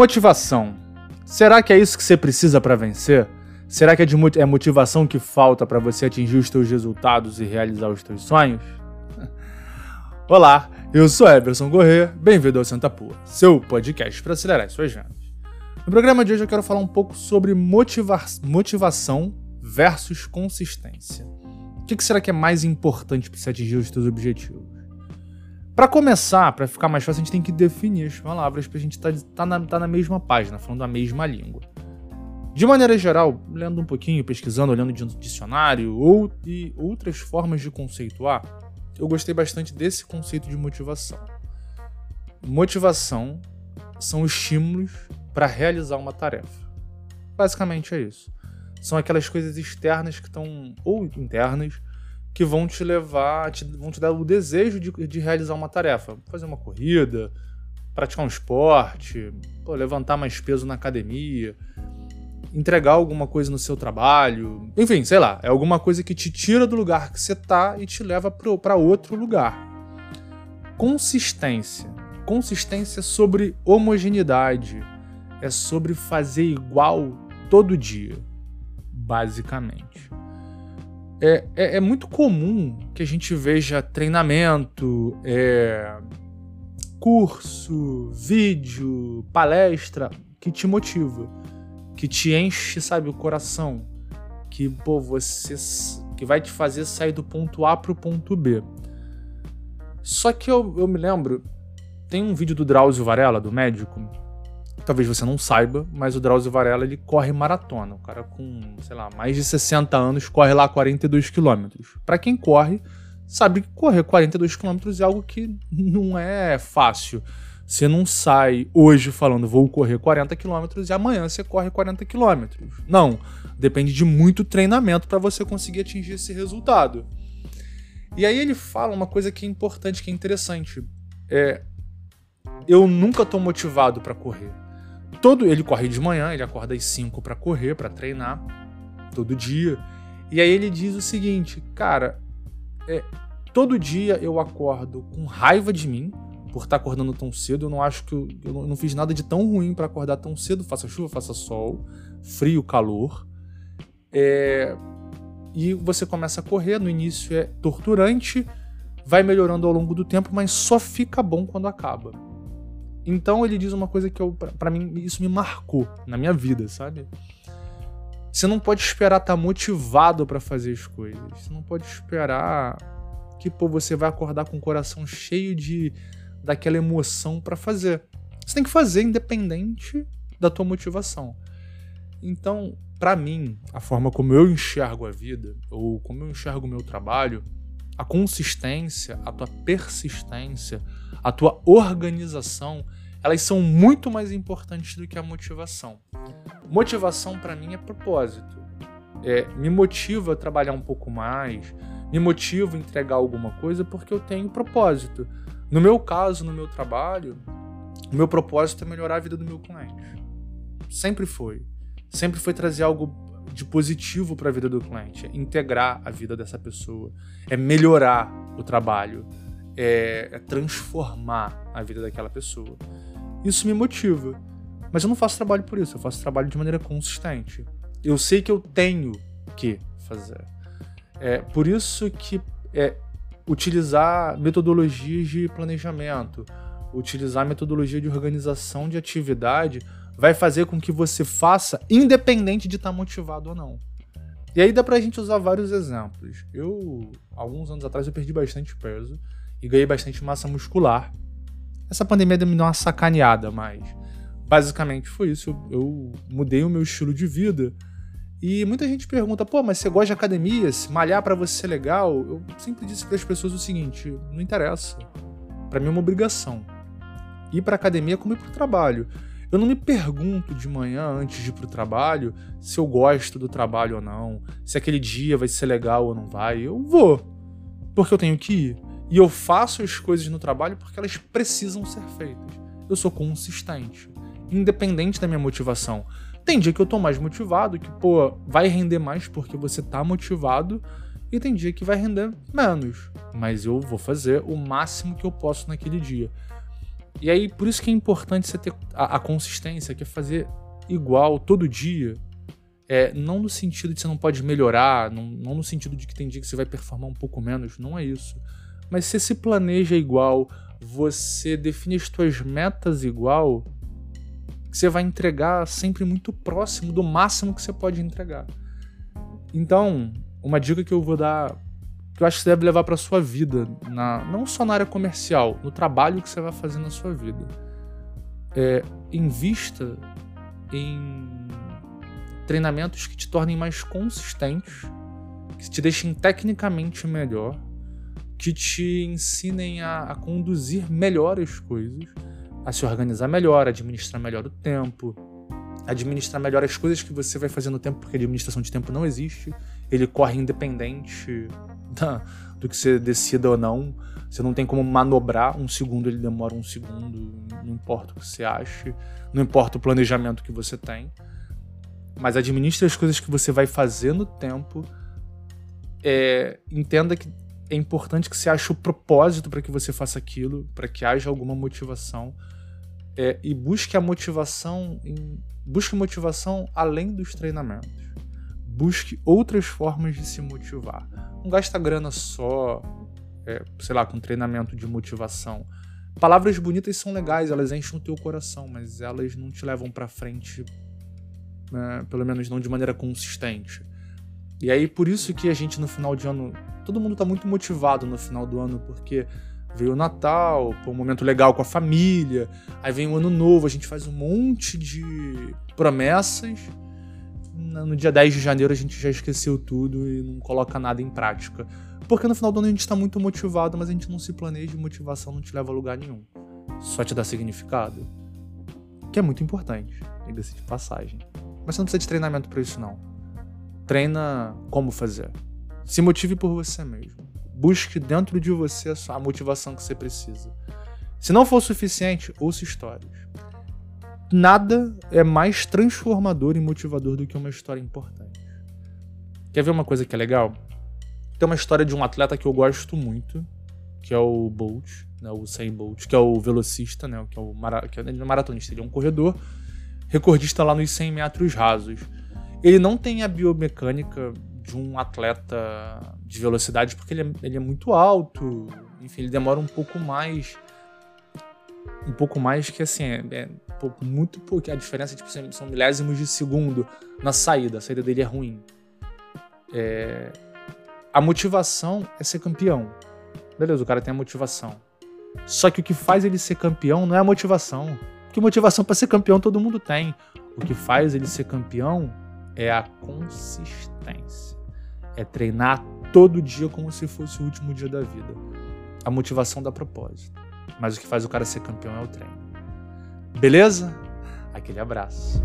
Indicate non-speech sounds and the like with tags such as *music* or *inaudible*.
Motivação. Será que é isso que você precisa para vencer? Será que é, é motivação que falta para você atingir os seus resultados e realizar os seus sonhos? *laughs* Olá, eu sou Everson Corrêa, bem-vindo ao Santa Pua, seu podcast para acelerar suas vendas. No programa de hoje eu quero falar um pouco sobre motiva motivação versus consistência. O que será que é mais importante para você atingir os seus objetivos? Para começar, para ficar mais fácil, a gente tem que definir as palavras para a gente estar tá, tá na, tá na mesma página, falando a mesma língua. De maneira geral, lendo um pouquinho, pesquisando, olhando de um dicionário ou e outras formas de conceituar, eu gostei bastante desse conceito de motivação. Motivação são estímulos para realizar uma tarefa. Basicamente é isso. São aquelas coisas externas que estão ou internas que vão te levar, te, vão te dar o desejo de, de realizar uma tarefa. Fazer uma corrida, praticar um esporte, pô, levantar mais peso na academia, entregar alguma coisa no seu trabalho. Enfim, sei lá, é alguma coisa que te tira do lugar que você tá e te leva para outro lugar. Consistência. Consistência sobre homogeneidade. É sobre fazer igual todo dia, basicamente. É, é, é, muito comum que a gente veja treinamento, é, curso, vídeo, palestra que te motiva, que te enche, sabe, o coração, que pô, você que vai te fazer sair do ponto A pro ponto B. Só que eu, eu me lembro, tem um vídeo do Drauzio Varela, do médico, talvez você não saiba, mas o Drauzio Varela ele corre maratona. O cara com, sei lá, mais de 60 anos corre lá 42 quilômetros. Para quem corre, sabe que correr 42 quilômetros é algo que não é fácil. Você não sai hoje falando vou correr 40 quilômetros e amanhã você corre 40 quilômetros. Não, depende de muito treinamento para você conseguir atingir esse resultado. E aí ele fala uma coisa que é importante, que é interessante. É, eu nunca tô motivado para correr todo ele corre de manhã, ele acorda às 5 para correr, para treinar todo dia. E aí ele diz o seguinte, cara, é, todo dia eu acordo com raiva de mim por estar tá acordando tão cedo. Eu não acho que eu, eu não fiz nada de tão ruim para acordar tão cedo, faça chuva, faça sol, frio, calor. É, e você começa a correr, no início é torturante, vai melhorando ao longo do tempo, mas só fica bom quando acaba. Então ele diz uma coisa que para mim, isso me marcou na minha vida, sabe? Você não pode esperar estar tá motivado para fazer as coisas. Você não pode esperar que pô, você vai acordar com o coração cheio de daquela emoção para fazer. Você tem que fazer independente da tua motivação. Então, para mim, a forma como eu enxergo a vida ou como eu enxergo o meu trabalho, a consistência, a tua persistência, a tua organização, elas são muito mais importantes do que a motivação. Motivação para mim é propósito. É, me motiva a trabalhar um pouco mais, me motiva a entregar alguma coisa porque eu tenho propósito. No meu caso, no meu trabalho, o meu propósito é melhorar a vida do meu cliente. Sempre foi. Sempre foi trazer algo de positivo para a vida do cliente, é integrar a vida dessa pessoa, é melhorar o trabalho, é, é transformar a vida daquela pessoa. Isso me motiva. Mas eu não faço trabalho por isso, eu faço trabalho de maneira consistente. Eu sei que eu tenho que fazer. É por isso que é, utilizar metodologias de planejamento, utilizar metodologia de organização de atividade vai fazer com que você faça independente de estar motivado ou não. E aí dá pra gente usar vários exemplos. Eu, alguns anos atrás, eu perdi bastante peso e ganhei bastante massa muscular. Essa pandemia me deu uma sacaneada, mas basicamente foi isso. Eu, eu mudei o meu estilo de vida. E muita gente pergunta, pô, mas você gosta de academia? Se malhar para você é legal? Eu sempre disse para as pessoas o seguinte: não interessa. Para mim é uma obrigação. Ir para academia é como ir para o trabalho. Eu não me pergunto de manhã antes de ir pro trabalho se eu gosto do trabalho ou não, se aquele dia vai ser legal ou não vai. Eu vou, porque eu tenho que ir. E eu faço as coisas no trabalho porque elas precisam ser feitas. Eu sou consistente, independente da minha motivação. Tem dia que eu tô mais motivado, que, pô, vai render mais porque você tá motivado, e tem dia que vai render menos. Mas eu vou fazer o máximo que eu posso naquele dia. E aí, por isso que é importante você ter a, a consistência, que é fazer igual todo dia. É, não no sentido de você não pode melhorar, não, não no sentido de que tem dia que você vai performar um pouco menos, não é isso. Mas você se planeja igual, você define as suas metas igual, você vai entregar sempre muito próximo do máximo que você pode entregar. Então, uma dica que eu vou dar, que eu acho que você deve levar para sua vida, na, não só na área comercial, no trabalho que você vai fazer na sua vida. É, invista em treinamentos que te tornem mais consistentes, que te deixem tecnicamente melhor, que te ensinem a, a conduzir melhor as coisas, a se organizar melhor, administrar melhor o tempo, administrar melhor as coisas que você vai fazer no tempo, porque a administração de tempo não existe, ele corre independente *laughs* da, do que você decida ou não. Você não tem como manobrar um segundo, ele demora um segundo, não importa o que você ache, não importa o planejamento que você tem. Mas administre as coisas que você vai fazer no tempo. É, entenda que é importante que você ache o propósito para que você faça aquilo, para que haja alguma motivação. É, e busque a motivação em, busque motivação além dos treinamentos. Busque outras formas de se motivar. Não gasta grana só é, sei lá, com treinamento de motivação. Palavras bonitas são legais, elas enchem o teu coração, mas elas não te levam para frente, né, pelo menos não de maneira consistente. E aí por isso que a gente no final de ano, todo mundo tá muito motivado no final do ano, porque veio o Natal, um momento legal com a família, aí vem o ano novo, a gente faz um monte de promessas. No dia 10 de janeiro a gente já esqueceu tudo e não coloca nada em prática. Porque no final do ano a gente está muito motivado, mas a gente não se planeja e motivação não te leva a lugar nenhum. Só te dá significado. Que é muito importante, diga-se de passagem. Mas você não precisa de treinamento para isso, não. Treina como fazer. Se motive por você mesmo. Busque dentro de você a motivação que você precisa. Se não for suficiente, ouça histórias. Nada é mais transformador e motivador do que uma história importante. Quer ver uma coisa que é legal? Tem uma história de um atleta que eu gosto muito, que é o Bolt, né, o Usain Bolt, que é o velocista, né, que é o mara que é, é maratonista, ele é um corredor, recordista lá nos 100 metros rasos. Ele não tem a biomecânica de um atleta de velocidade porque ele é, ele é muito alto, enfim, ele demora um pouco mais um pouco mais que assim, é, é muito pouco, a diferença tipo, são milésimos de segundo na saída, a saída dele é ruim. É, a motivação é ser campeão. Beleza, o cara tem a motivação. Só que o que faz ele ser campeão não é a motivação. Porque motivação para ser campeão todo mundo tem. O que faz ele ser campeão é a consistência. É treinar todo dia como se fosse o último dia da vida. A motivação dá propósito. Mas o que faz o cara ser campeão é o treino. Beleza? Aquele abraço.